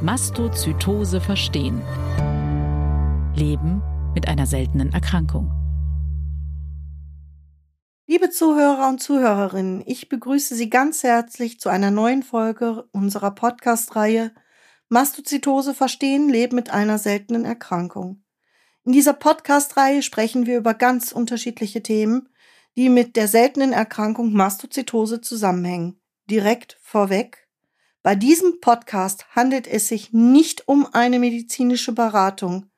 Mastozytose verstehen. Leben mit einer seltenen Erkrankung. Liebe Zuhörer und Zuhörerinnen, ich begrüße Sie ganz herzlich zu einer neuen Folge unserer Podcast-Reihe Mastozytose verstehen, Leben mit einer seltenen Erkrankung. In dieser Podcast-Reihe sprechen wir über ganz unterschiedliche Themen, die mit der seltenen Erkrankung Mastozytose zusammenhängen. Direkt vorweg. Bei diesem Podcast handelt es sich nicht um eine medizinische Beratung.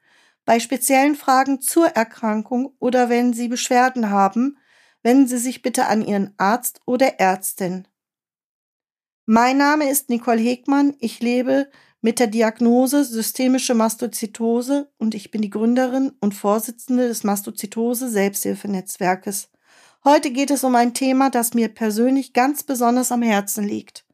Bei speziellen Fragen zur Erkrankung oder wenn Sie Beschwerden haben, wenden Sie sich bitte an Ihren Arzt oder Ärztin. Mein Name ist Nicole Hegmann. Ich lebe mit der Diagnose systemische Mastozytose und ich bin die Gründerin und Vorsitzende des Mastozytose Selbsthilfenetzwerkes. Heute geht es um ein Thema, das mir persönlich ganz besonders am Herzen liegt.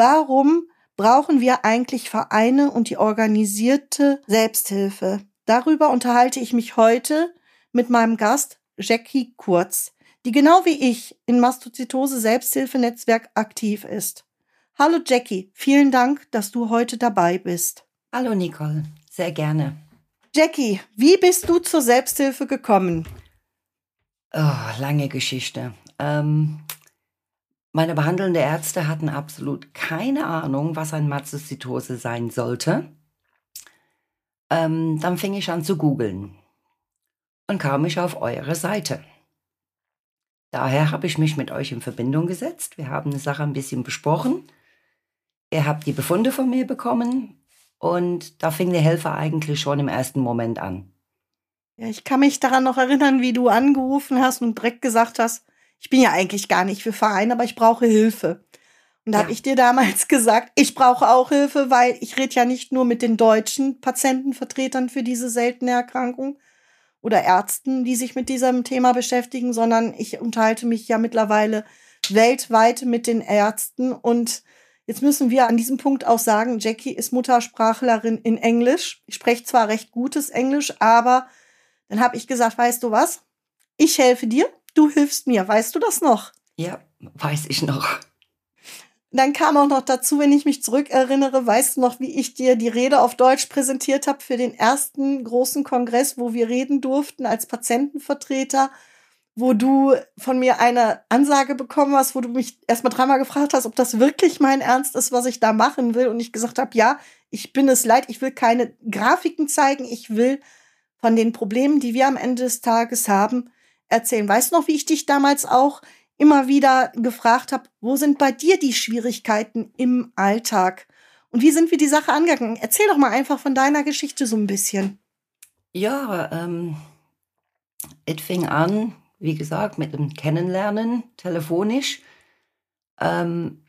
Warum brauchen wir eigentlich Vereine und die organisierte Selbsthilfe? Darüber unterhalte ich mich heute mit meinem Gast Jackie Kurz, die genau wie ich in Mastozytose Selbsthilfenetzwerk aktiv ist. Hallo Jackie, vielen Dank, dass du heute dabei bist. Hallo Nicole, sehr gerne. Jackie, wie bist du zur Selbsthilfe gekommen? Oh, lange Geschichte. Ähm, meine behandelnden Ärzte hatten absolut keine Ahnung, was ein Mastocytose sein sollte. Ähm, dann fing ich an zu googeln und kam ich auf eure Seite. Daher habe ich mich mit euch in Verbindung gesetzt. Wir haben die Sache ein bisschen besprochen. Ihr habt die Befunde von mir bekommen und da fing der Helfer eigentlich schon im ersten Moment an. Ja, ich kann mich daran noch erinnern, wie du angerufen hast und direkt gesagt hast, ich bin ja eigentlich gar nicht für Verein, aber ich brauche Hilfe. Und da ja. habe ich dir damals gesagt, ich brauche auch Hilfe, weil ich rede ja nicht nur mit den deutschen Patientenvertretern für diese seltene Erkrankung oder Ärzten, die sich mit diesem Thema beschäftigen, sondern ich unterhalte mich ja mittlerweile weltweit mit den Ärzten. Und jetzt müssen wir an diesem Punkt auch sagen, Jackie ist Muttersprachlerin in Englisch. Ich spreche zwar recht gutes Englisch, aber dann habe ich gesagt, weißt du was? Ich helfe dir, du hilfst mir. Weißt du das noch? Ja, weiß ich noch. Dann kam auch noch dazu, wenn ich mich zurückerinnere, weißt du noch, wie ich dir die Rede auf Deutsch präsentiert habe für den ersten großen Kongress, wo wir reden durften als Patientenvertreter, wo du von mir eine Ansage bekommen hast, wo du mich erstmal dreimal gefragt hast, ob das wirklich mein Ernst ist, was ich da machen will. Und ich gesagt habe, ja, ich bin es leid, ich will keine Grafiken zeigen, ich will von den Problemen, die wir am Ende des Tages haben, erzählen. Weißt du noch, wie ich dich damals auch immer wieder gefragt habe, wo sind bei dir die Schwierigkeiten im Alltag? Und wie sind wir die Sache angegangen? Erzähl doch mal einfach von deiner Geschichte so ein bisschen. Ja, ähm, es fing an, wie gesagt, mit dem Kennenlernen telefonisch. Ähm,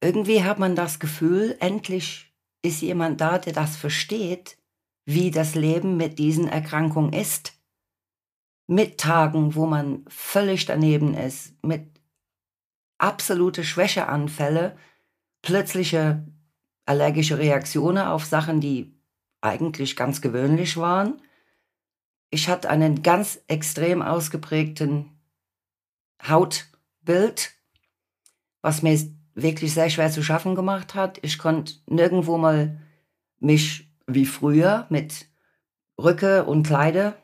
irgendwie hat man das Gefühl, endlich ist jemand da, der das versteht wie das Leben mit diesen Erkrankungen ist. Mit Tagen, wo man völlig daneben ist, mit absolute Schwächeanfälle, plötzliche allergische Reaktionen auf Sachen, die eigentlich ganz gewöhnlich waren. Ich hatte einen ganz extrem ausgeprägten Hautbild, was mir wirklich sehr schwer zu schaffen gemacht hat. Ich konnte nirgendwo mal mich wie früher mit Rücke und Kleide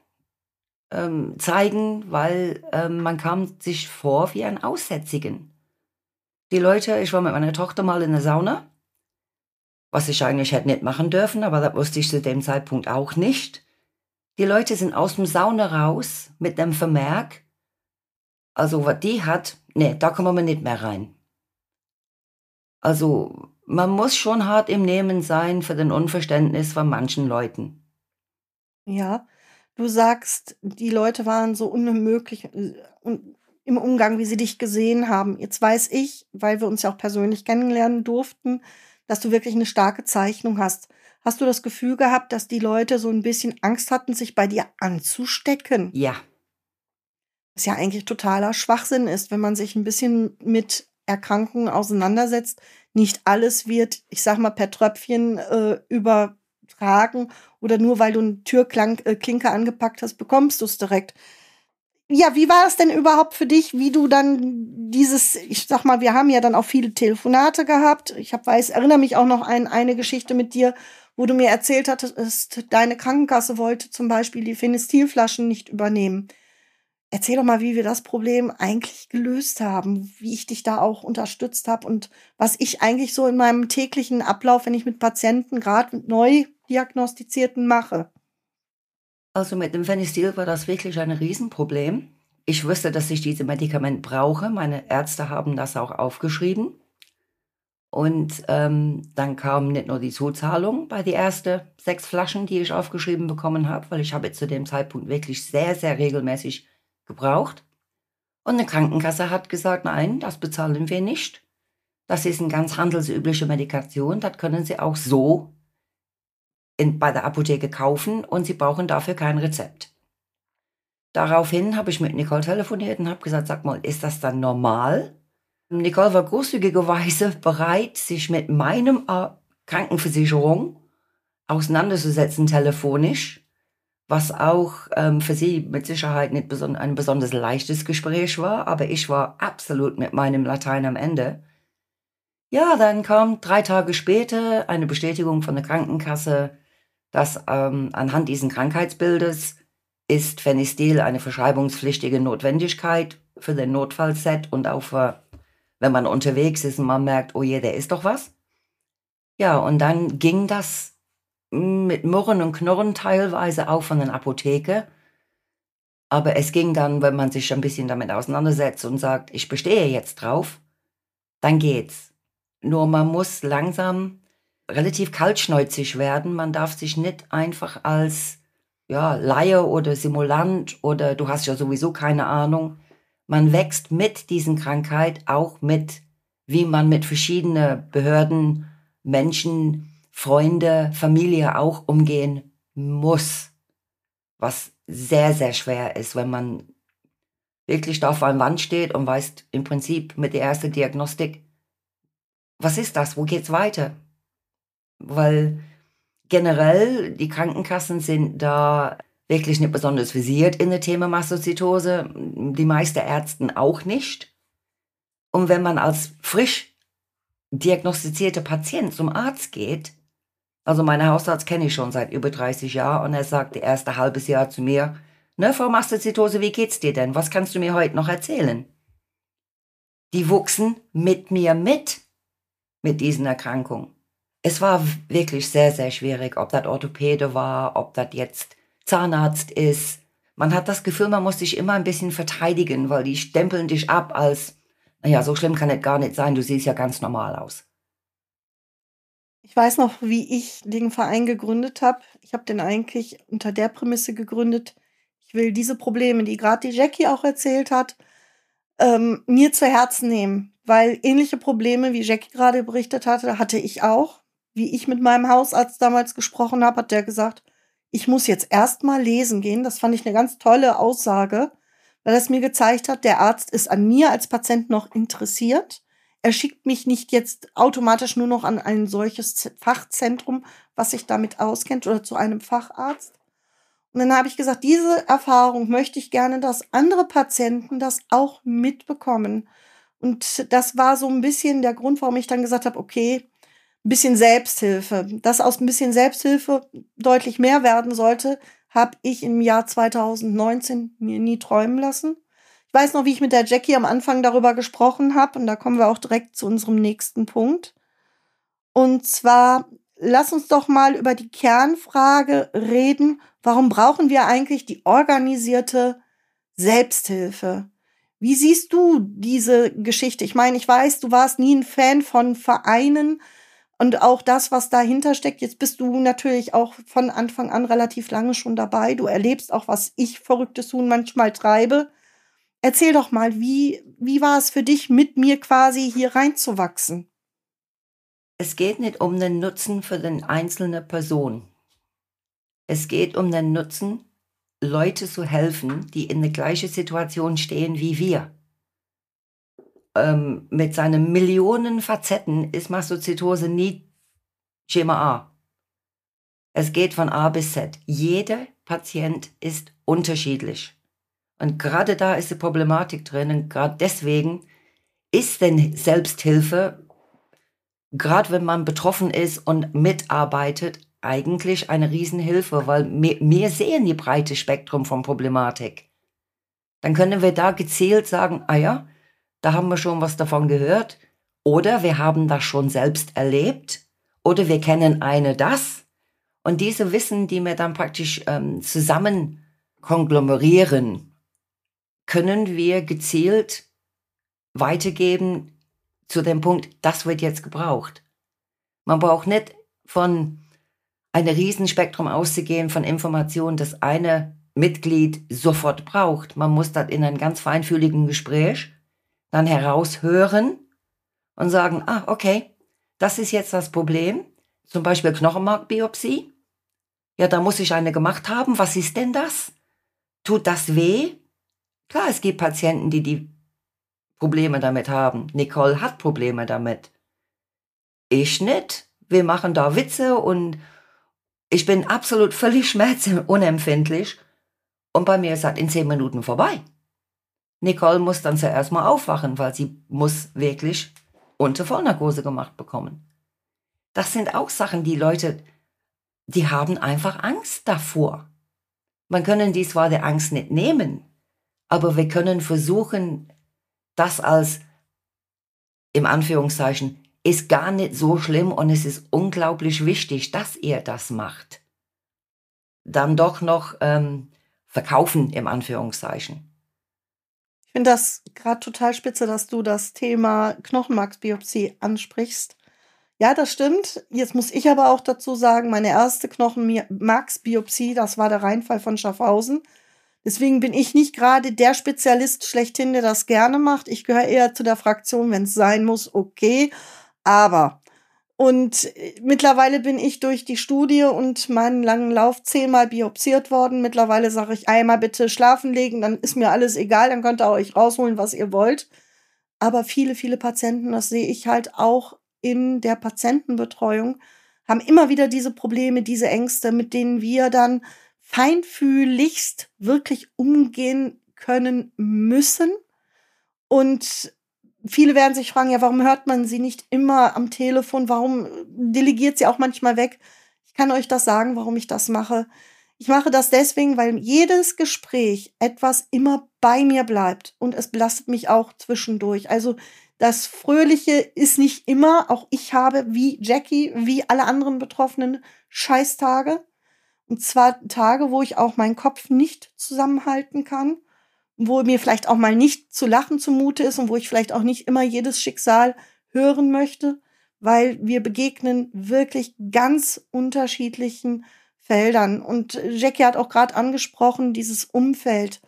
ähm, zeigen, weil ähm, man kam sich vor wie ein Aussätzigen. Die Leute, ich war mit meiner Tochter mal in der Sauna, was ich eigentlich hätte nicht machen dürfen, aber das wusste ich zu dem Zeitpunkt auch nicht. Die Leute sind aus dem Sauna raus mit einem Vermerk, also was die hat, nee, da kommen wir nicht mehr rein. Also man muss schon hart im Nehmen sein für den Unverständnis von manchen Leuten. Ja, du sagst, die Leute waren so unmöglich äh, im Umgang, wie sie dich gesehen haben. Jetzt weiß ich, weil wir uns ja auch persönlich kennenlernen durften, dass du wirklich eine starke Zeichnung hast. Hast du das Gefühl gehabt, dass die Leute so ein bisschen Angst hatten, sich bei dir anzustecken? Ja. Was ja eigentlich totaler Schwachsinn ist, wenn man sich ein bisschen mit Erkrankungen auseinandersetzt, nicht alles wird, ich sag mal, per Tröpfchen äh, übertragen oder nur weil du eine Türklinke äh, angepackt hast, bekommst du es direkt. ja, wie war es denn überhaupt für dich, wie du dann dieses, ich sag mal, wir haben ja dann auch viele Telefonate gehabt. Ich hab, weiß, erinnere mich auch noch an eine Geschichte mit dir, wo du mir erzählt hattest, deine Krankenkasse wollte zum Beispiel die Phenestilflaschen nicht übernehmen. Erzähl doch mal, wie wir das Problem eigentlich gelöst haben, wie ich dich da auch unterstützt habe und was ich eigentlich so in meinem täglichen Ablauf, wenn ich mit Patienten, gerade neu diagnostizierten, mache. Also mit dem Phenestil war das wirklich ein Riesenproblem. Ich wusste, dass ich dieses Medikament brauche. Meine Ärzte haben das auch aufgeschrieben. Und ähm, dann kam nicht nur die Zuzahlung bei die ersten sechs Flaschen, die ich aufgeschrieben bekommen habe, weil ich habe zu dem Zeitpunkt wirklich sehr, sehr regelmäßig gebraucht. Und eine Krankenkasse hat gesagt, nein, das bezahlen wir nicht. Das ist eine ganz handelsübliche Medikation, das können Sie auch so in, bei der Apotheke kaufen und sie brauchen dafür kein Rezept. Daraufhin habe ich mit Nicole telefoniert und habe gesagt, sag mal, ist das dann normal? Nicole war großzügigerweise bereit, sich mit meinem äh, Krankenversicherung auseinanderzusetzen telefonisch, was auch ähm, für sie mit Sicherheit nicht beson ein besonders leichtes Gespräch war, aber ich war absolut mit meinem Latein am Ende. Ja, dann kam drei Tage später eine Bestätigung von der Krankenkasse, dass ähm, anhand dieses Krankheitsbildes ist Phenistil eine verschreibungspflichtige Notwendigkeit für den Notfallset und auch für, wenn man unterwegs ist und man merkt, oh je, der ist doch was. Ja, und dann ging das mit Murren und Knurren teilweise auch von der Apotheke. Aber es ging dann, wenn man sich ein bisschen damit auseinandersetzt und sagt, ich bestehe jetzt drauf, dann geht's. Nur man muss langsam relativ kaltschnäuzig werden. Man darf sich nicht einfach als ja, Laie oder Simulant oder du hast ja sowieso keine Ahnung. Man wächst mit diesen Krankheit auch mit, wie man mit verschiedenen Behörden, Menschen, Freunde, Familie auch umgehen muss. Was sehr, sehr schwer ist, wenn man wirklich da auf einer Wand steht und weiß im Prinzip mit der ersten Diagnostik, was ist das? Wo geht's weiter? Weil generell die Krankenkassen sind da wirklich nicht besonders visiert in der Thema Mastozytose, die meisten Ärzten auch nicht. Und wenn man als frisch diagnostizierter Patient zum Arzt geht, also meinen Hausarzt kenne ich schon seit über 30 Jahren und er sagt das erste halbes Jahr zu mir, ne, Frau Mastozytose, wie geht's dir denn? Was kannst du mir heute noch erzählen? Die wuchsen mit mir mit, mit diesen Erkrankungen es war wirklich sehr, sehr schwierig, ob das Orthopäde war, ob das jetzt Zahnarzt ist. Man hat das Gefühl, man muss sich immer ein bisschen verteidigen, weil die stempeln dich ab als, naja, so schlimm kann es gar nicht sein, du siehst ja ganz normal aus. Ich weiß noch, wie ich den Verein gegründet habe. Ich habe den eigentlich unter der Prämisse gegründet, ich will diese Probleme, die gerade die Jackie auch erzählt hat, ähm, mir zu Herzen nehmen. Weil ähnliche Probleme, wie Jackie gerade berichtet hatte, hatte ich auch wie ich mit meinem Hausarzt damals gesprochen habe, hat der gesagt, ich muss jetzt erst mal lesen gehen. Das fand ich eine ganz tolle Aussage, weil es mir gezeigt hat, der Arzt ist an mir als Patient noch interessiert. Er schickt mich nicht jetzt automatisch nur noch an ein solches Fachzentrum, was sich damit auskennt oder zu einem Facharzt. Und dann habe ich gesagt, diese Erfahrung möchte ich gerne, dass andere Patienten das auch mitbekommen. Und das war so ein bisschen der Grund, warum ich dann gesagt habe, okay, ein bisschen Selbsthilfe. Dass aus ein bisschen Selbsthilfe deutlich mehr werden sollte, habe ich im Jahr 2019 mir nie träumen lassen. Ich weiß noch, wie ich mit der Jackie am Anfang darüber gesprochen habe und da kommen wir auch direkt zu unserem nächsten Punkt. Und zwar, lass uns doch mal über die Kernfrage reden. Warum brauchen wir eigentlich die organisierte Selbsthilfe? Wie siehst du diese Geschichte? Ich meine, ich weiß, du warst nie ein Fan von Vereinen, und auch das, was dahinter steckt, jetzt bist du natürlich auch von Anfang an relativ lange schon dabei. Du erlebst auch, was ich verrücktes Tun manchmal treibe. Erzähl doch mal, wie, wie war es für dich, mit mir quasi hier reinzuwachsen? Es geht nicht um den Nutzen für den einzelne Person. Es geht um den Nutzen, Leute zu helfen, die in der gleichen Situation stehen wie wir ähm, mit seinen Millionen Facetten ist Mastozytose nie Schema A. Es geht von A bis Z. Jeder Patient ist unterschiedlich. Und gerade da ist die Problematik drin. Und gerade deswegen ist denn Selbsthilfe, gerade wenn man betroffen ist und mitarbeitet, eigentlich eine Riesenhilfe, weil wir, sehen die breite Spektrum von Problematik. Dann können wir da gezielt sagen, ah ja, da haben wir schon was davon gehört. Oder wir haben das schon selbst erlebt. Oder wir kennen eine das. Und diese Wissen, die wir dann praktisch ähm, zusammen konglomerieren, können wir gezielt weitergeben zu dem Punkt, das wird jetzt gebraucht. Man braucht nicht von einem Riesenspektrum auszugehen von Informationen, das eine Mitglied sofort braucht. Man muss das in einem ganz feinfühligen Gespräch dann heraushören und sagen, ah, okay, das ist jetzt das Problem. Zum Beispiel Knochenmarkbiopsie. Ja, da muss ich eine gemacht haben. Was ist denn das? Tut das weh? Klar, es gibt Patienten, die die Probleme damit haben. Nicole hat Probleme damit. Ich nicht. Wir machen da Witze und ich bin absolut völlig schmerzunempfindlich. Und bei mir ist das in zehn Minuten vorbei. Nicole muss dann zuerst mal aufwachen, weil sie muss wirklich unter Vollnarkose gemacht bekommen. Das sind auch Sachen, die Leute, die haben einfach Angst davor. Man können dies zwar der Angst nicht nehmen, aber wir können versuchen, das als im Anführungszeichen ist gar nicht so schlimm und es ist unglaublich wichtig, dass ihr das macht. Dann doch noch ähm, verkaufen im Anführungszeichen. Ich finde das gerade total spitze, dass du das Thema Knochenmarksbiopsie ansprichst. Ja, das stimmt. Jetzt muss ich aber auch dazu sagen, meine erste Knochenmarksbiopsie, das war der Reinfall von Schaffhausen. Deswegen bin ich nicht gerade der Spezialist schlechthin, der das gerne macht. Ich gehöre eher zu der Fraktion, wenn es sein muss, okay. Aber und äh, mittlerweile bin ich durch die Studie und meinen langen Lauf zehnmal biopsiert worden. Mittlerweile sage ich einmal bitte schlafen legen, dann ist mir alles egal, dann könnt ihr euch rausholen, was ihr wollt. Aber viele, viele Patienten, das sehe ich halt auch in der Patientenbetreuung, haben immer wieder diese Probleme, diese Ängste, mit denen wir dann feinfühligst wirklich umgehen können müssen. Und viele werden sich fragen, ja, warum hört man sie nicht immer am Telefon? Warum delegiert sie auch manchmal weg? Ich kann euch das sagen, warum ich das mache. Ich mache das deswegen, weil jedes Gespräch etwas immer bei mir bleibt und es belastet mich auch zwischendurch. Also das Fröhliche ist nicht immer, auch ich habe wie Jackie, wie alle anderen Betroffenen Scheißtage. Und zwar Tage, wo ich auch meinen Kopf nicht zusammenhalten kann wo mir vielleicht auch mal nicht zu lachen zumute ist und wo ich vielleicht auch nicht immer jedes Schicksal hören möchte, weil wir begegnen wirklich ganz unterschiedlichen Feldern. Und Jackie hat auch gerade angesprochen, dieses Umfeld.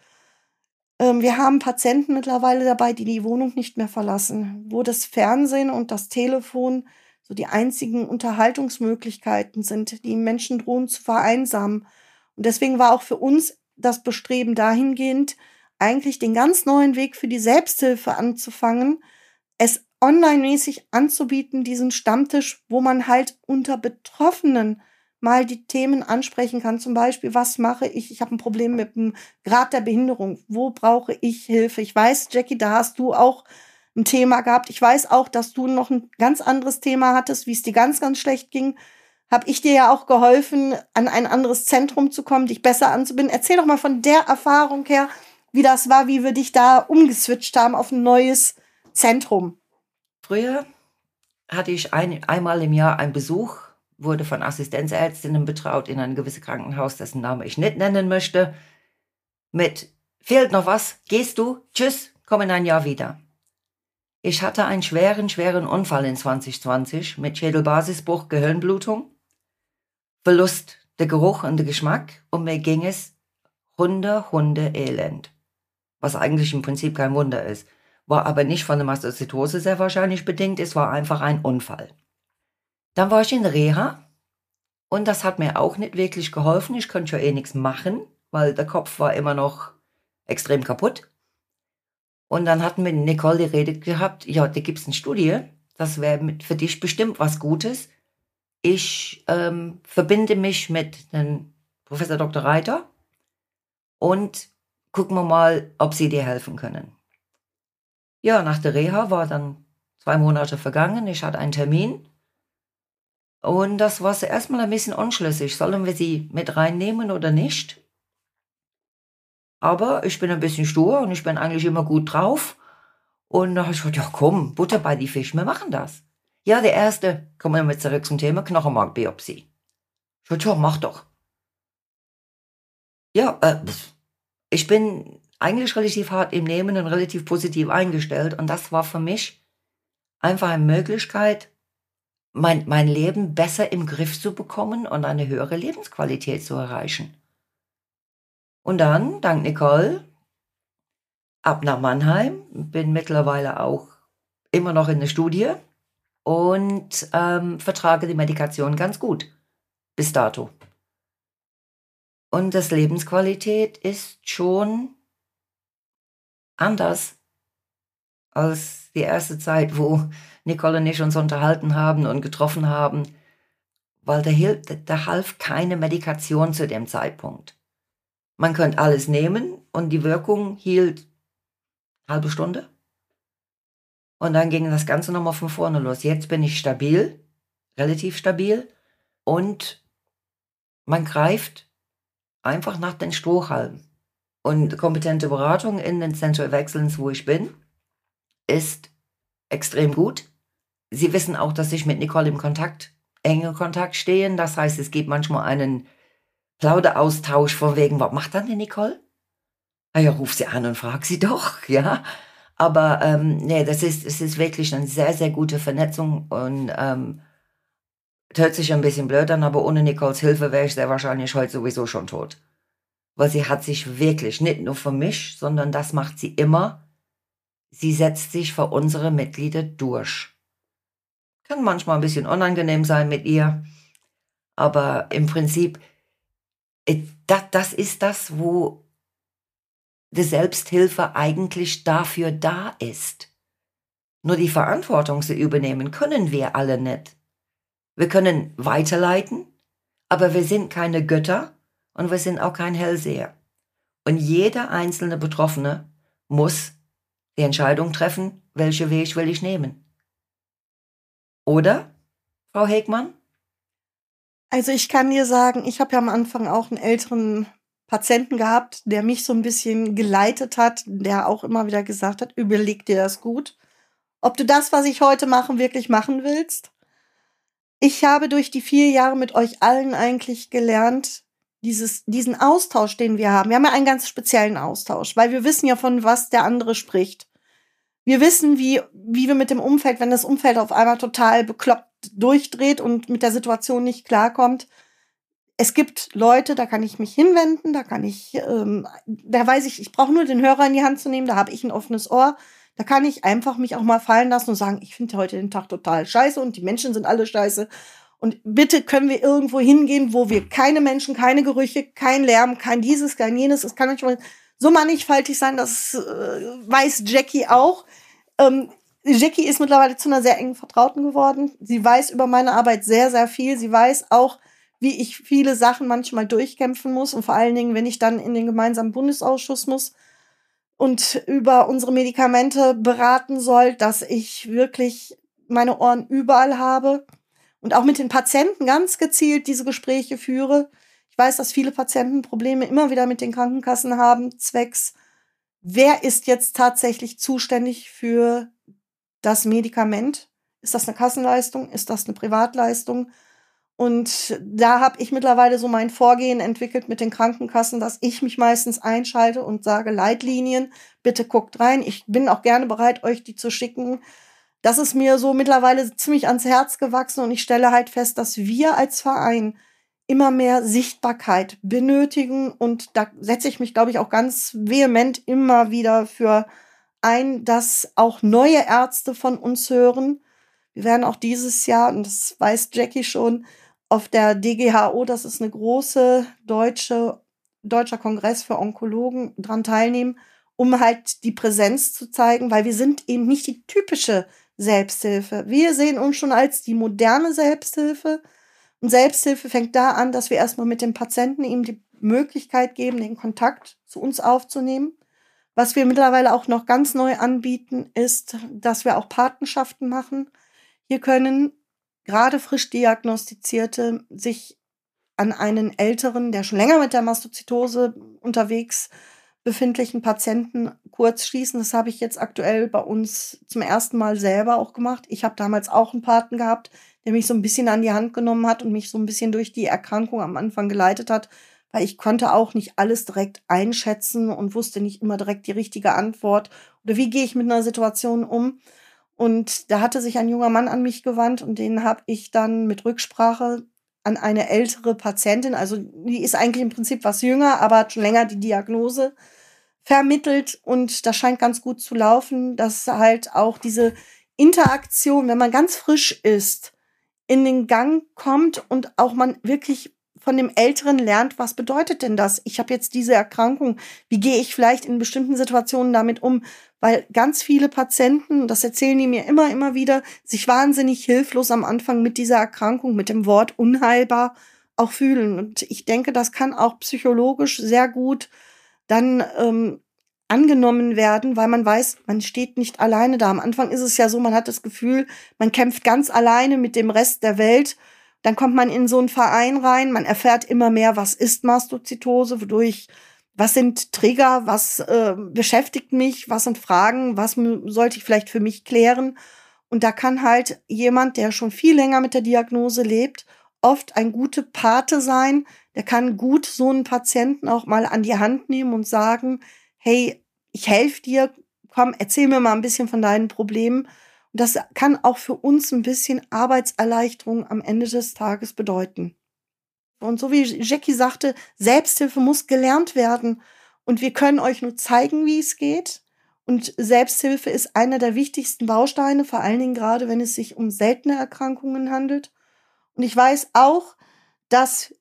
Ähm, wir haben Patienten mittlerweile dabei, die die Wohnung nicht mehr verlassen, wo das Fernsehen und das Telefon so die einzigen Unterhaltungsmöglichkeiten sind, die Menschen drohen zu vereinsamen. Und deswegen war auch für uns das Bestreben dahingehend, eigentlich den ganz neuen Weg für die Selbsthilfe anzufangen, es online-mäßig anzubieten, diesen Stammtisch, wo man halt unter Betroffenen mal die Themen ansprechen kann. Zum Beispiel, was mache ich? Ich habe ein Problem mit dem Grad der Behinderung. Wo brauche ich Hilfe? Ich weiß, Jackie, da hast du auch ein Thema gehabt. Ich weiß auch, dass du noch ein ganz anderes Thema hattest, wie es dir ganz, ganz schlecht ging. Habe ich dir ja auch geholfen, an ein anderes Zentrum zu kommen, dich besser anzubinden. Erzähl doch mal von der Erfahrung her, wie das war, wie wir dich da umgeswitcht haben auf ein neues Zentrum. Früher hatte ich ein, einmal im Jahr einen Besuch, wurde von Assistenzärztinnen betraut in ein gewisses Krankenhaus, dessen Name ich nicht nennen möchte, mit fehlt noch was, gehst du, tschüss, komm in ein Jahr wieder. Ich hatte einen schweren, schweren Unfall in 2020 mit Schädelbasisbruch, Gehirnblutung, Verlust der Geruch und der Geschmack und mir ging es Hunde, Hunde, Elend was eigentlich im Prinzip kein Wunder ist. War aber nicht von der Mastocytose sehr wahrscheinlich bedingt, es war einfach ein Unfall. Dann war ich in Reha und das hat mir auch nicht wirklich geholfen. Ich konnte ja eh nichts machen, weil der Kopf war immer noch extrem kaputt. Und dann hatten wir Nicole die Rede gehabt, ja, da gibt es eine Studie, das wäre für dich bestimmt was Gutes. Ich ähm, verbinde mich mit dem Professor Dr. Reiter und gucken wir mal, ob sie dir helfen können. Ja, nach der Reha war dann zwei Monate vergangen. Ich hatte einen Termin. Und das war zuerst mal ein bisschen unschlüssig. Sollen wir sie mit reinnehmen oder nicht? Aber ich bin ein bisschen stur und ich bin eigentlich immer gut drauf. Und da habe ich gesagt, ja komm, Butter bei die Fisch, wir machen das. Ja, der erste, kommen wir mit zurück zum Thema Knochenmarkbiopsie. Ich sagte, ja, mach doch. Ja, äh, ich bin eigentlich relativ hart im Nehmen und relativ positiv eingestellt. Und das war für mich einfach eine Möglichkeit, mein, mein Leben besser im Griff zu bekommen und eine höhere Lebensqualität zu erreichen. Und dann, dank Nicole, ab nach Mannheim, bin mittlerweile auch immer noch in der Studie und ähm, vertrage die Medikation ganz gut bis dato. Und das Lebensqualität ist schon anders als die erste Zeit, wo Nicole und ich uns unterhalten haben und getroffen haben, weil da, da half keine Medikation zu dem Zeitpunkt. Man könnte alles nehmen und die Wirkung hielt halbe Stunde. Und dann ging das Ganze nochmal von vorne los. Jetzt bin ich stabil, relativ stabil und man greift einfach nach den Strohhalmen. Und kompetente Beratung in den Center of Excellence, wo ich bin, ist extrem gut. Sie wissen auch, dass ich mit Nicole im Kontakt, enge Kontakt stehe. Das heißt, es gibt manchmal einen Plauderaustausch von wegen, was macht dann die Nicole? Ah ja, ruf sie an und frag sie doch, ja. Aber ähm, nee, das ist, es ist wirklich eine sehr, sehr gute Vernetzung und ähm, hört sich ein bisschen blöd an, aber ohne Nicoles Hilfe wäre ich sehr wahrscheinlich heute sowieso schon tot. Weil sie hat sich wirklich, nicht nur für mich, sondern das macht sie immer, sie setzt sich für unsere Mitglieder durch. Kann manchmal ein bisschen unangenehm sein mit ihr, aber im Prinzip, äh, das, das ist das, wo die Selbsthilfe eigentlich dafür da ist. Nur die Verantwortung zu übernehmen können wir alle nicht. Wir können weiterleiten, aber wir sind keine Götter und wir sind auch kein Hellseher. Und jeder einzelne Betroffene muss die Entscheidung treffen, welche Weg will ich nehmen. Oder, Frau Hegmann? Also ich kann dir sagen, ich habe ja am Anfang auch einen älteren Patienten gehabt, der mich so ein bisschen geleitet hat, der auch immer wieder gesagt hat, überleg dir das gut, ob du das, was ich heute mache, wirklich machen willst. Ich habe durch die vier Jahre mit euch allen eigentlich gelernt, dieses, diesen Austausch, den wir haben. Wir haben ja einen ganz speziellen Austausch, weil wir wissen ja von was der andere spricht. Wir wissen, wie, wie wir mit dem Umfeld, wenn das Umfeld auf einmal total bekloppt durchdreht und mit der Situation nicht klarkommt. Es gibt Leute, da kann ich mich hinwenden, da kann ich, ähm, da weiß ich, ich brauche nur den Hörer in die Hand zu nehmen, da habe ich ein offenes Ohr. Da kann ich einfach mich auch mal fallen lassen und sagen, ich finde heute den Tag total scheiße und die Menschen sind alle scheiße. Und bitte können wir irgendwo hingehen, wo wir keine Menschen, keine Gerüche, kein Lärm, kein dieses, kein jenes. Es kann manchmal so mannigfaltig sein, das äh, weiß Jackie auch. Ähm, Jackie ist mittlerweile zu einer sehr engen Vertrauten geworden. Sie weiß über meine Arbeit sehr, sehr viel. Sie weiß auch, wie ich viele Sachen manchmal durchkämpfen muss und vor allen Dingen, wenn ich dann in den gemeinsamen Bundesausschuss muss und über unsere Medikamente beraten soll, dass ich wirklich meine Ohren überall habe und auch mit den Patienten ganz gezielt diese Gespräche führe. Ich weiß, dass viele Patienten Probleme immer wieder mit den Krankenkassen haben, zwecks, wer ist jetzt tatsächlich zuständig für das Medikament? Ist das eine Kassenleistung? Ist das eine Privatleistung? Und da habe ich mittlerweile so mein Vorgehen entwickelt mit den Krankenkassen, dass ich mich meistens einschalte und sage, Leitlinien, bitte guckt rein. Ich bin auch gerne bereit, euch die zu schicken das ist mir so mittlerweile ziemlich ans Herz gewachsen und ich stelle halt fest, dass wir als Verein immer mehr Sichtbarkeit benötigen und da setze ich mich, glaube ich, auch ganz vehement immer wieder für ein, dass auch neue Ärzte von uns hören. Wir werden auch dieses Jahr, und das weiß Jackie schon, auf der DGHO, das ist eine große deutsche, deutscher Kongress für Onkologen, dran teilnehmen, um halt die Präsenz zu zeigen, weil wir sind eben nicht die typische Selbsthilfe. Wir sehen uns schon als die moderne Selbsthilfe. Und Selbsthilfe fängt da an, dass wir erstmal mit dem Patienten ihm die Möglichkeit geben, den Kontakt zu uns aufzunehmen. Was wir mittlerweile auch noch ganz neu anbieten, ist, dass wir auch Patenschaften machen. Hier können gerade frisch diagnostizierte sich an einen älteren, der schon länger mit der Mastozytose unterwegs befindlichen Patienten kurz schließen. Das habe ich jetzt aktuell bei uns zum ersten Mal selber auch gemacht. Ich habe damals auch einen Paten gehabt, der mich so ein bisschen an die Hand genommen hat und mich so ein bisschen durch die Erkrankung am Anfang geleitet hat, weil ich konnte auch nicht alles direkt einschätzen und wusste nicht immer direkt die richtige Antwort oder wie gehe ich mit einer Situation um. Und da hatte sich ein junger Mann an mich gewandt und den habe ich dann mit Rücksprache an eine ältere Patientin, also die ist eigentlich im Prinzip was jünger, aber hat schon länger die Diagnose vermittelt und das scheint ganz gut zu laufen, dass halt auch diese Interaktion, wenn man ganz frisch ist, in den Gang kommt und auch man wirklich von dem Älteren lernt, was bedeutet denn das? Ich habe jetzt diese Erkrankung. Wie gehe ich vielleicht in bestimmten Situationen damit um? Weil ganz viele Patienten, das erzählen die mir immer, immer wieder, sich wahnsinnig hilflos am Anfang mit dieser Erkrankung, mit dem Wort unheilbar auch fühlen. Und ich denke, das kann auch psychologisch sehr gut dann ähm, angenommen werden, weil man weiß, man steht nicht alleine da. Am Anfang ist es ja so, man hat das Gefühl, man kämpft ganz alleine mit dem Rest der Welt dann kommt man in so einen Verein rein, man erfährt immer mehr, was ist Mastozytose, wodurch, was sind Trigger, was äh, beschäftigt mich, was sind Fragen, was sollte ich vielleicht für mich klären. Und da kann halt jemand, der schon viel länger mit der Diagnose lebt, oft ein guter Pate sein. Der kann gut so einen Patienten auch mal an die Hand nehmen und sagen, hey, ich helfe dir, komm, erzähl mir mal ein bisschen von deinen Problemen das kann auch für uns ein bisschen Arbeitserleichterung am Ende des Tages bedeuten. Und so wie Jackie sagte, Selbsthilfe muss gelernt werden. Und wir können euch nur zeigen, wie es geht. Und Selbsthilfe ist einer der wichtigsten Bausteine, vor allen Dingen gerade, wenn es sich um seltene Erkrankungen handelt. Und ich weiß auch, dass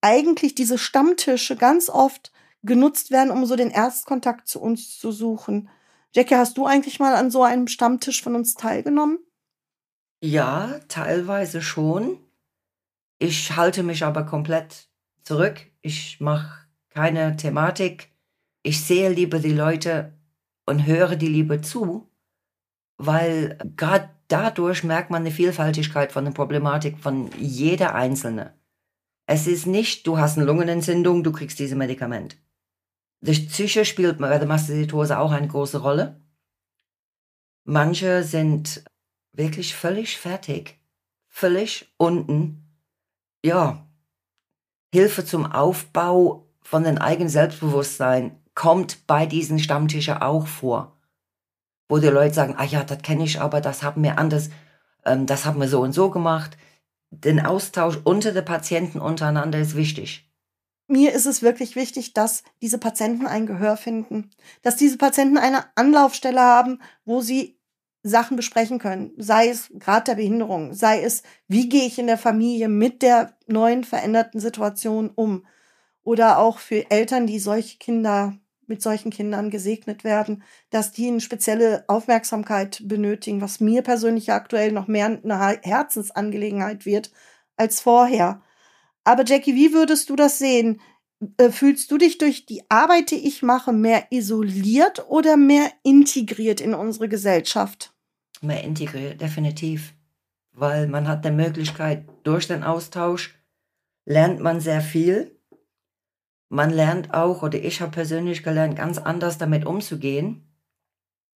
eigentlich diese Stammtische ganz oft genutzt werden, um so den Erstkontakt zu uns zu suchen. Jackie, hast du eigentlich mal an so einem Stammtisch von uns teilgenommen? Ja, teilweise schon. Ich halte mich aber komplett zurück. Ich mache keine Thematik. Ich sehe lieber die Leute und höre die lieber zu, weil gerade dadurch merkt man eine Vielfältigkeit von der Problematik von jeder Einzelne. Es ist nicht, du hast eine Lungenentzündung, du kriegst dieses Medikament. Die Psyche spielt bei der Mastocytose auch eine große Rolle. Manche sind wirklich völlig fertig, völlig unten. Ja, Hilfe zum Aufbau von den eigenen Selbstbewusstsein kommt bei diesen Stammtischen auch vor. Wo die Leute sagen, ah ja, das kenne ich, aber das haben wir anders, ähm, das haben wir so und so gemacht. Den Austausch unter den Patienten untereinander ist wichtig mir ist es wirklich wichtig, dass diese Patienten ein Gehör finden, dass diese Patienten eine Anlaufstelle haben, wo sie Sachen besprechen können, sei es Grad der Behinderung, sei es, wie gehe ich in der Familie mit der neuen veränderten Situation um oder auch für Eltern, die solche Kinder mit solchen Kindern gesegnet werden, dass die eine spezielle Aufmerksamkeit benötigen, was mir persönlich aktuell noch mehr eine Herzensangelegenheit wird als vorher. Aber Jackie, wie würdest du das sehen? Äh, fühlst du dich durch die Arbeit, die ich mache, mehr isoliert oder mehr integriert in unsere Gesellschaft? Mehr integriert, definitiv. Weil man hat die Möglichkeit, durch den Austausch lernt man sehr viel. Man lernt auch, oder ich habe persönlich gelernt, ganz anders damit umzugehen.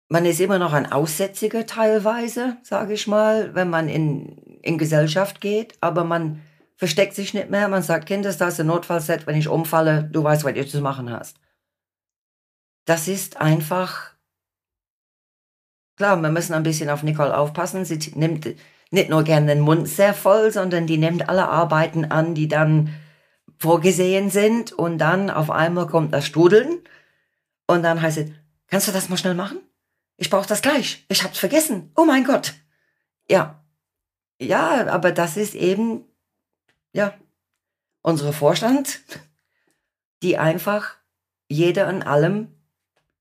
Man ist immer noch ein Aussätziger teilweise, sage ich mal, wenn man in, in Gesellschaft geht, aber man versteckt sich nicht mehr. Man sagt, Kind, das ist ein Notfallset, wenn ich umfalle, du weißt, was du zu machen hast. Das ist einfach, klar, wir müssen ein bisschen auf Nicole aufpassen. Sie nimmt nicht nur gerne den Mund sehr voll, sondern die nimmt alle Arbeiten an, die dann vorgesehen sind und dann auf einmal kommt das Strudeln und dann heißt es, kannst du das mal schnell machen? Ich brauche das gleich. Ich hab's vergessen. Oh mein Gott. Ja. Ja, aber das ist eben ja, unsere Vorstand, die einfach jeder an allem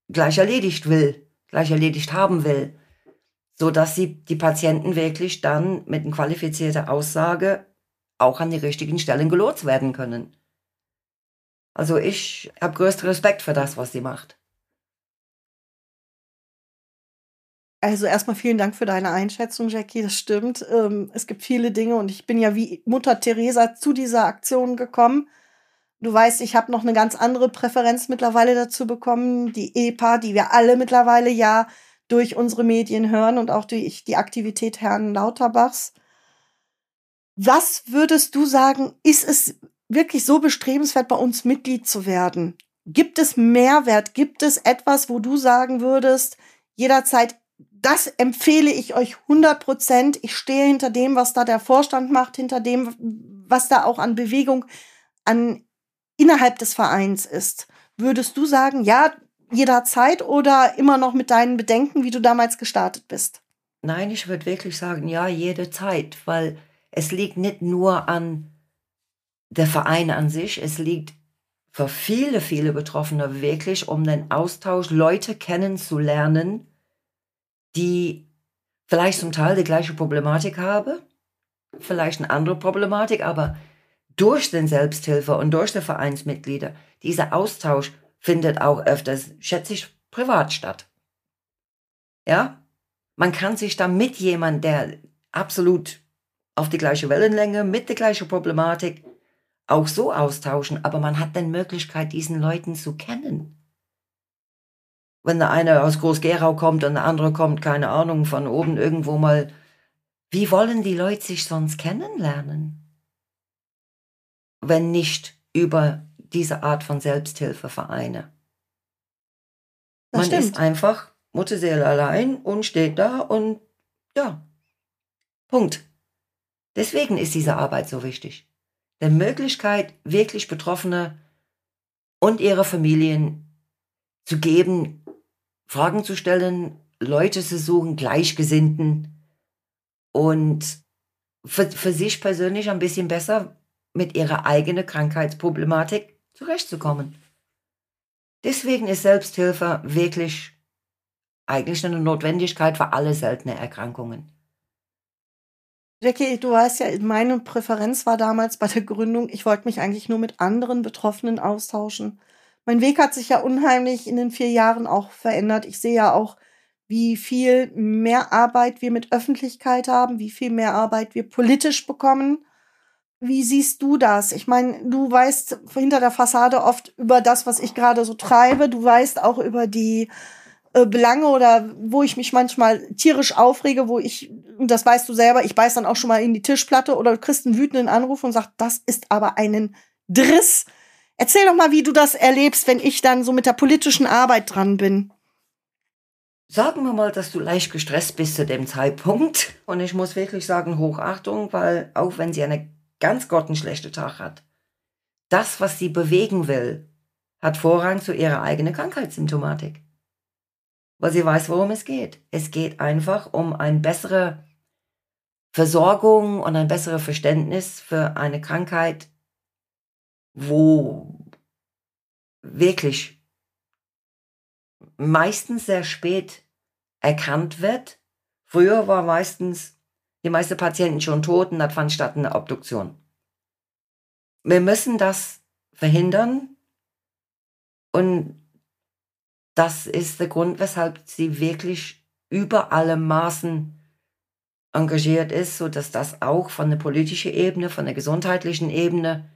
gleich erledigt will, gleich erledigt haben will, so dass sie die Patienten wirklich dann mit einer qualifizierten Aussage auch an die richtigen Stellen gelotst werden können. Also ich habe größten Respekt für das, was sie macht. Also erstmal vielen Dank für deine Einschätzung, Jackie. Das stimmt. Ähm, es gibt viele Dinge und ich bin ja wie Mutter Teresa zu dieser Aktion gekommen. Du weißt, ich habe noch eine ganz andere Präferenz mittlerweile dazu bekommen. Die EPA, die wir alle mittlerweile ja durch unsere Medien hören und auch durch die Aktivität Herrn Lauterbachs. Was würdest du sagen, ist es wirklich so bestrebenswert, bei uns Mitglied zu werden? Gibt es Mehrwert? Gibt es etwas, wo du sagen würdest, jederzeit, das empfehle ich euch 100 Prozent. Ich stehe hinter dem, was da der Vorstand macht, hinter dem, was da auch an Bewegung an innerhalb des Vereins ist. Würdest du sagen, ja, jederzeit oder immer noch mit deinen Bedenken, wie du damals gestartet bist? Nein, ich würde wirklich sagen, ja, jede Zeit, weil es liegt nicht nur an der Verein an sich, es liegt für viele, viele Betroffene wirklich um den Austausch, Leute kennenzulernen, die vielleicht zum Teil die gleiche Problematik haben, vielleicht eine andere Problematik, aber durch den Selbsthilfe und durch die Vereinsmitglieder, dieser Austausch findet auch öfters, schätze ich, privat statt. Ja? Man kann sich da mit jemandem, der absolut auf die gleiche Wellenlänge, mit der gleichen Problematik, auch so austauschen, aber man hat dann Möglichkeit, diesen Leuten zu kennen. Wenn der eine aus Groß-Gerau kommt und der andere kommt, keine Ahnung, von oben irgendwo mal, wie wollen die Leute sich sonst kennenlernen? Wenn nicht über diese Art von Selbsthilfevereine. Das man stimmt. ist einfach Mutterseele allein und steht da und ja, Punkt. Deswegen ist diese Arbeit so wichtig. Der Möglichkeit, wirklich Betroffene und ihre Familien zu geben, Fragen zu stellen, Leute zu suchen, Gleichgesinnten und für, für sich persönlich ein bisschen besser mit ihrer eigenen Krankheitsproblematik zurechtzukommen. Deswegen ist Selbsthilfe wirklich eigentlich eine Notwendigkeit für alle seltene Erkrankungen. Jackie, du weißt ja, meine Präferenz war damals bei der Gründung, ich wollte mich eigentlich nur mit anderen Betroffenen austauschen. Mein Weg hat sich ja unheimlich in den vier Jahren auch verändert. Ich sehe ja auch, wie viel mehr Arbeit wir mit Öffentlichkeit haben, wie viel mehr Arbeit wir politisch bekommen. Wie siehst du das? Ich meine, du weißt hinter der Fassade oft über das, was ich gerade so treibe. Du weißt auch über die äh, Belange oder wo ich mich manchmal tierisch aufrege, wo ich, und das weißt du selber, ich beiß dann auch schon mal in die Tischplatte oder du kriegst einen wütenden Anruf und sagst, das ist aber einen Driss. Erzähl doch mal, wie du das erlebst, wenn ich dann so mit der politischen Arbeit dran bin. Sagen wir mal, dass du leicht gestresst bist zu dem Zeitpunkt. Und ich muss wirklich sagen, Hochachtung, weil auch wenn sie eine ganz grottenschlechte Tag hat, das, was sie bewegen will, hat Vorrang zu ihrer eigenen Krankheitssymptomatik weil sie weiß, worum es geht. Es geht einfach um eine bessere Versorgung und ein besseres Verständnis für eine Krankheit, wo wirklich meistens sehr spät erkannt wird. Früher war meistens die meisten Patienten schon tot und das fand statt eine Obduktion. Wir müssen das verhindern und das ist der Grund, weshalb sie wirklich über alle Maßen engagiert ist, so dass das auch von der politischen Ebene, von der gesundheitlichen Ebene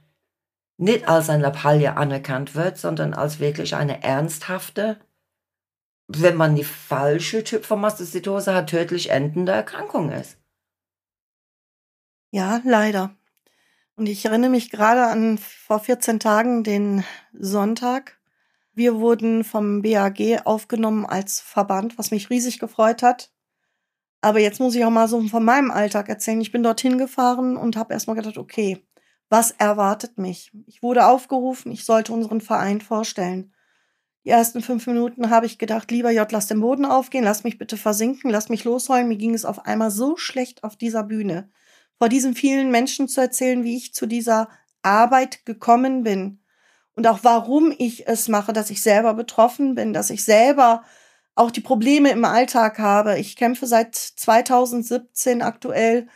nicht als ein Lappalie anerkannt wird, sondern als wirklich eine ernsthafte, wenn man die falsche Typ von Mastocytose hat, tödlich endende Erkrankung ist. Ja, leider. Und ich erinnere mich gerade an vor 14 Tagen den Sonntag, wir wurden vom BAG aufgenommen als Verband, was mich riesig gefreut hat. Aber jetzt muss ich auch mal so von meinem Alltag erzählen. Ich bin dorthin gefahren und habe erstmal gedacht, okay, was erwartet mich? Ich wurde aufgerufen, ich sollte unseren Verein vorstellen. Die ersten fünf Minuten habe ich gedacht, lieber J, lass den Boden aufgehen, lass mich bitte versinken, lass mich losrollen. Mir ging es auf einmal so schlecht auf dieser Bühne. Vor diesen vielen Menschen zu erzählen, wie ich zu dieser Arbeit gekommen bin und auch warum ich es mache, dass ich selber betroffen bin, dass ich selber auch die Probleme im Alltag habe. Ich kämpfe seit 2017 aktuell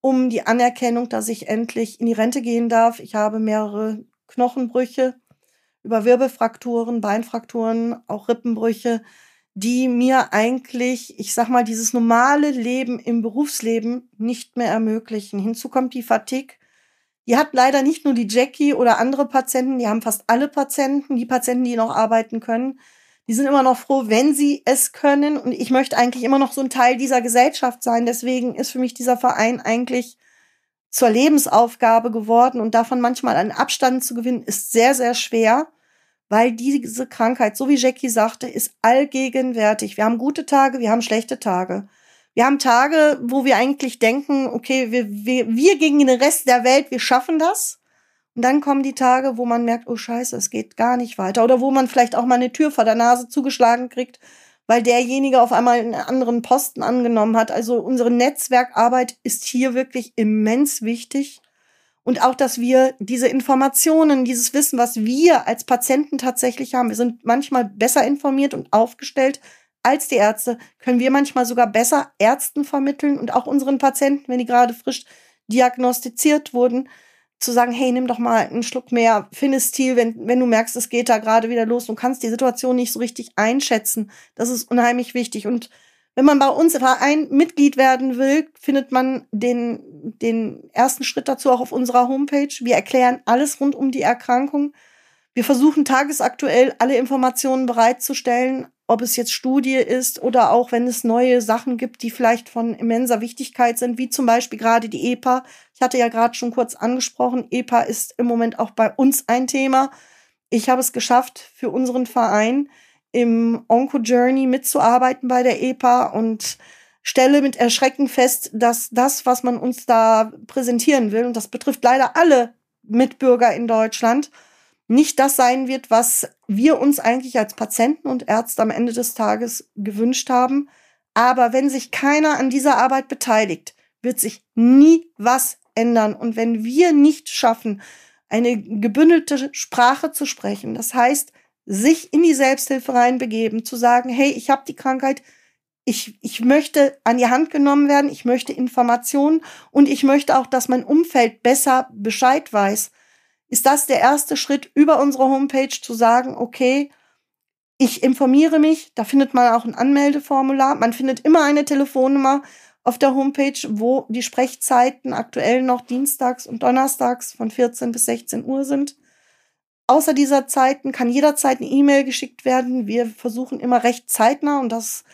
um die Anerkennung, dass ich endlich in die Rente gehen darf. Ich habe mehrere Knochenbrüche, über Wirbelfrakturen, Beinfrakturen, auch Rippenbrüche, die mir eigentlich, ich sag mal, dieses normale Leben im Berufsleben nicht mehr ermöglichen. Hinzu kommt die Fatigue. Die hat leider nicht nur die Jackie oder andere Patienten, die haben fast alle Patienten, die Patienten, die noch arbeiten können. Die sind immer noch froh, wenn sie es können. Und ich möchte eigentlich immer noch so ein Teil dieser Gesellschaft sein. Deswegen ist für mich dieser Verein eigentlich zur Lebensaufgabe geworden. Und davon manchmal einen Abstand zu gewinnen, ist sehr, sehr schwer weil diese Krankheit, so wie Jackie sagte, ist allgegenwärtig. Wir haben gute Tage, wir haben schlechte Tage. Wir haben Tage, wo wir eigentlich denken, okay, wir, wir, wir gegen den Rest der Welt, wir schaffen das. Und dann kommen die Tage, wo man merkt, oh scheiße, es geht gar nicht weiter. Oder wo man vielleicht auch mal eine Tür vor der Nase zugeschlagen kriegt, weil derjenige auf einmal einen anderen Posten angenommen hat. Also unsere Netzwerkarbeit ist hier wirklich immens wichtig und auch, dass wir diese Informationen, dieses Wissen, was wir als Patienten tatsächlich haben, wir sind manchmal besser informiert und aufgestellt als die Ärzte, können wir manchmal sogar besser Ärzten vermitteln und auch unseren Patienten, wenn die gerade frisch diagnostiziert wurden, zu sagen, hey, nimm doch mal einen Schluck mehr Finestil, wenn, wenn du merkst, es geht da gerade wieder los und kannst die Situation nicht so richtig einschätzen. Das ist unheimlich wichtig. Und wenn man bei uns Verein Mitglied werden will, findet man den, den ersten Schritt dazu auch auf unserer Homepage. Wir erklären alles rund um die Erkrankung. Wir versuchen tagesaktuell alle Informationen bereitzustellen, ob es jetzt Studie ist oder auch wenn es neue Sachen gibt, die vielleicht von immenser Wichtigkeit sind, wie zum Beispiel gerade die EPA. Ich hatte ja gerade schon kurz angesprochen, EPA ist im Moment auch bei uns ein Thema. Ich habe es geschafft, für unseren Verein im Onco-Journey mitzuarbeiten bei der EPA und stelle mit Erschrecken fest, dass das, was man uns da präsentieren will, und das betrifft leider alle Mitbürger in Deutschland, nicht das sein wird, was wir uns eigentlich als Patienten und Ärzte am Ende des Tages gewünscht haben. Aber wenn sich keiner an dieser Arbeit beteiligt, wird sich nie was ändern. Und wenn wir nicht schaffen, eine gebündelte Sprache zu sprechen, das heißt, sich in die Selbsthilfe reinbegeben, zu sagen, hey, ich habe die Krankheit, ich, ich möchte an die Hand genommen werden, ich möchte Informationen und ich möchte auch, dass mein Umfeld besser Bescheid weiß. Ist das der erste Schritt über unsere Homepage zu sagen, okay, ich informiere mich, da findet man auch ein Anmeldeformular, man findet immer eine Telefonnummer auf der Homepage, wo die Sprechzeiten aktuell noch dienstags und donnerstags von 14 bis 16 Uhr sind. Außer dieser Zeiten kann jederzeit eine E-Mail geschickt werden. Wir versuchen immer recht zeitnah und das,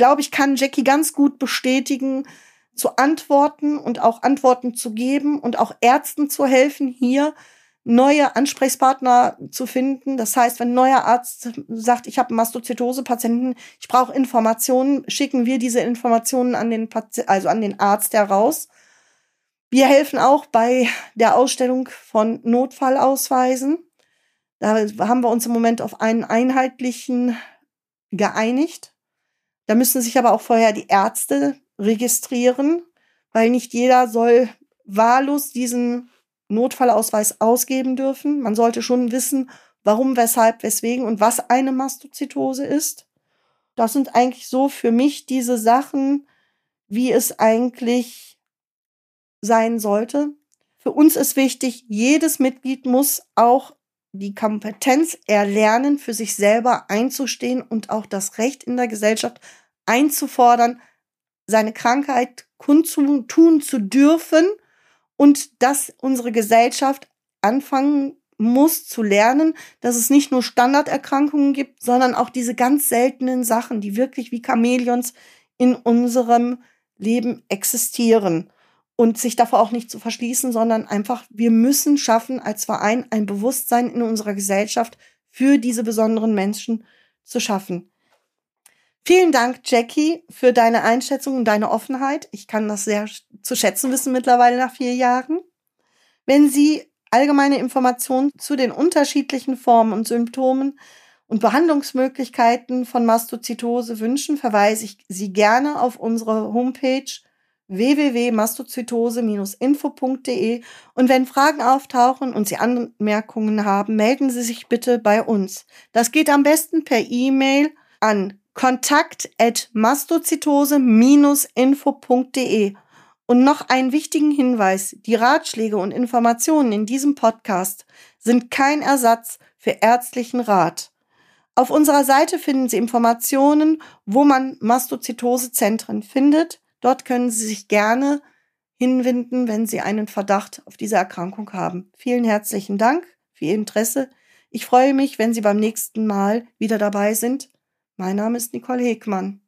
glaube ich, kann Jackie ganz gut bestätigen, zu antworten und auch Antworten zu geben und auch Ärzten zu helfen, hier neue Ansprechpartner zu finden. Das heißt, wenn ein neuer Arzt sagt, ich habe Mastozytose-Patienten, ich brauche Informationen, schicken wir diese Informationen an den Pati also an den Arzt heraus. Wir helfen auch bei der Ausstellung von Notfallausweisen. Da haben wir uns im Moment auf einen einheitlichen geeinigt. Da müssen sich aber auch vorher die Ärzte registrieren, weil nicht jeder soll wahllos diesen Notfallausweis ausgeben dürfen. Man sollte schon wissen, warum, weshalb, weswegen und was eine Mastozytose ist. Das sind eigentlich so für mich diese Sachen, wie es eigentlich sein sollte. Für uns ist wichtig, jedes Mitglied muss auch die Kompetenz erlernen, für sich selber einzustehen und auch das Recht in der Gesellschaft einzufordern, seine Krankheit kundtun zu dürfen und dass unsere Gesellschaft anfangen muss zu lernen, dass es nicht nur Standarderkrankungen gibt, sondern auch diese ganz seltenen Sachen, die wirklich wie Chamäleons in unserem Leben existieren und sich davor auch nicht zu verschließen, sondern einfach, wir müssen schaffen, als Verein ein Bewusstsein in unserer Gesellschaft für diese besonderen Menschen zu schaffen. Vielen Dank, Jackie, für deine Einschätzung und deine Offenheit. Ich kann das sehr zu schätzen wissen mittlerweile nach vier Jahren. Wenn Sie allgemeine Informationen zu den unterschiedlichen Formen und Symptomen und Behandlungsmöglichkeiten von Mastozytose wünschen, verweise ich Sie gerne auf unsere Homepage www.mastozytose-info.de und wenn Fragen auftauchen und Sie Anmerkungen haben, melden Sie sich bitte bei uns. Das geht am besten per E-Mail an kontakt@mastozytose-info.de. Und noch einen wichtigen Hinweis: Die Ratschläge und Informationen in diesem Podcast sind kein Ersatz für ärztlichen Rat. Auf unserer Seite finden Sie Informationen, wo man Mastozytose-Zentren findet. Dort können Sie sich gerne hinwenden, wenn Sie einen Verdacht auf diese Erkrankung haben. Vielen herzlichen Dank für Ihr Interesse. Ich freue mich, wenn Sie beim nächsten Mal wieder dabei sind. Mein Name ist Nicole Hegmann.